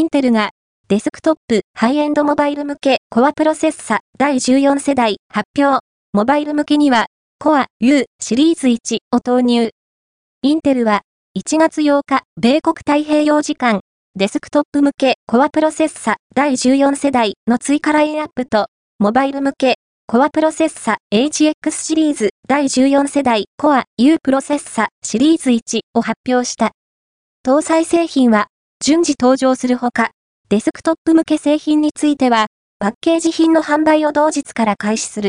Intelがデスクトップ、ハイエンドモバイル向けコアプロセッサ第14世代発表。モバイル向けには、コア U シリーズ1を投入。 Intelは、1月8日、米国太平洋時間、デスクトップ向けコアプロセッサ第14世代の追加ラインアップと、モバイル向けコアプロセッサ HX シリーズ第14世代コア U プロセッサシリーズ1を発表した。搭載製品は順次登場するほか、デスクトップ向け製品については、パッケージ品の販売を同日から開始する。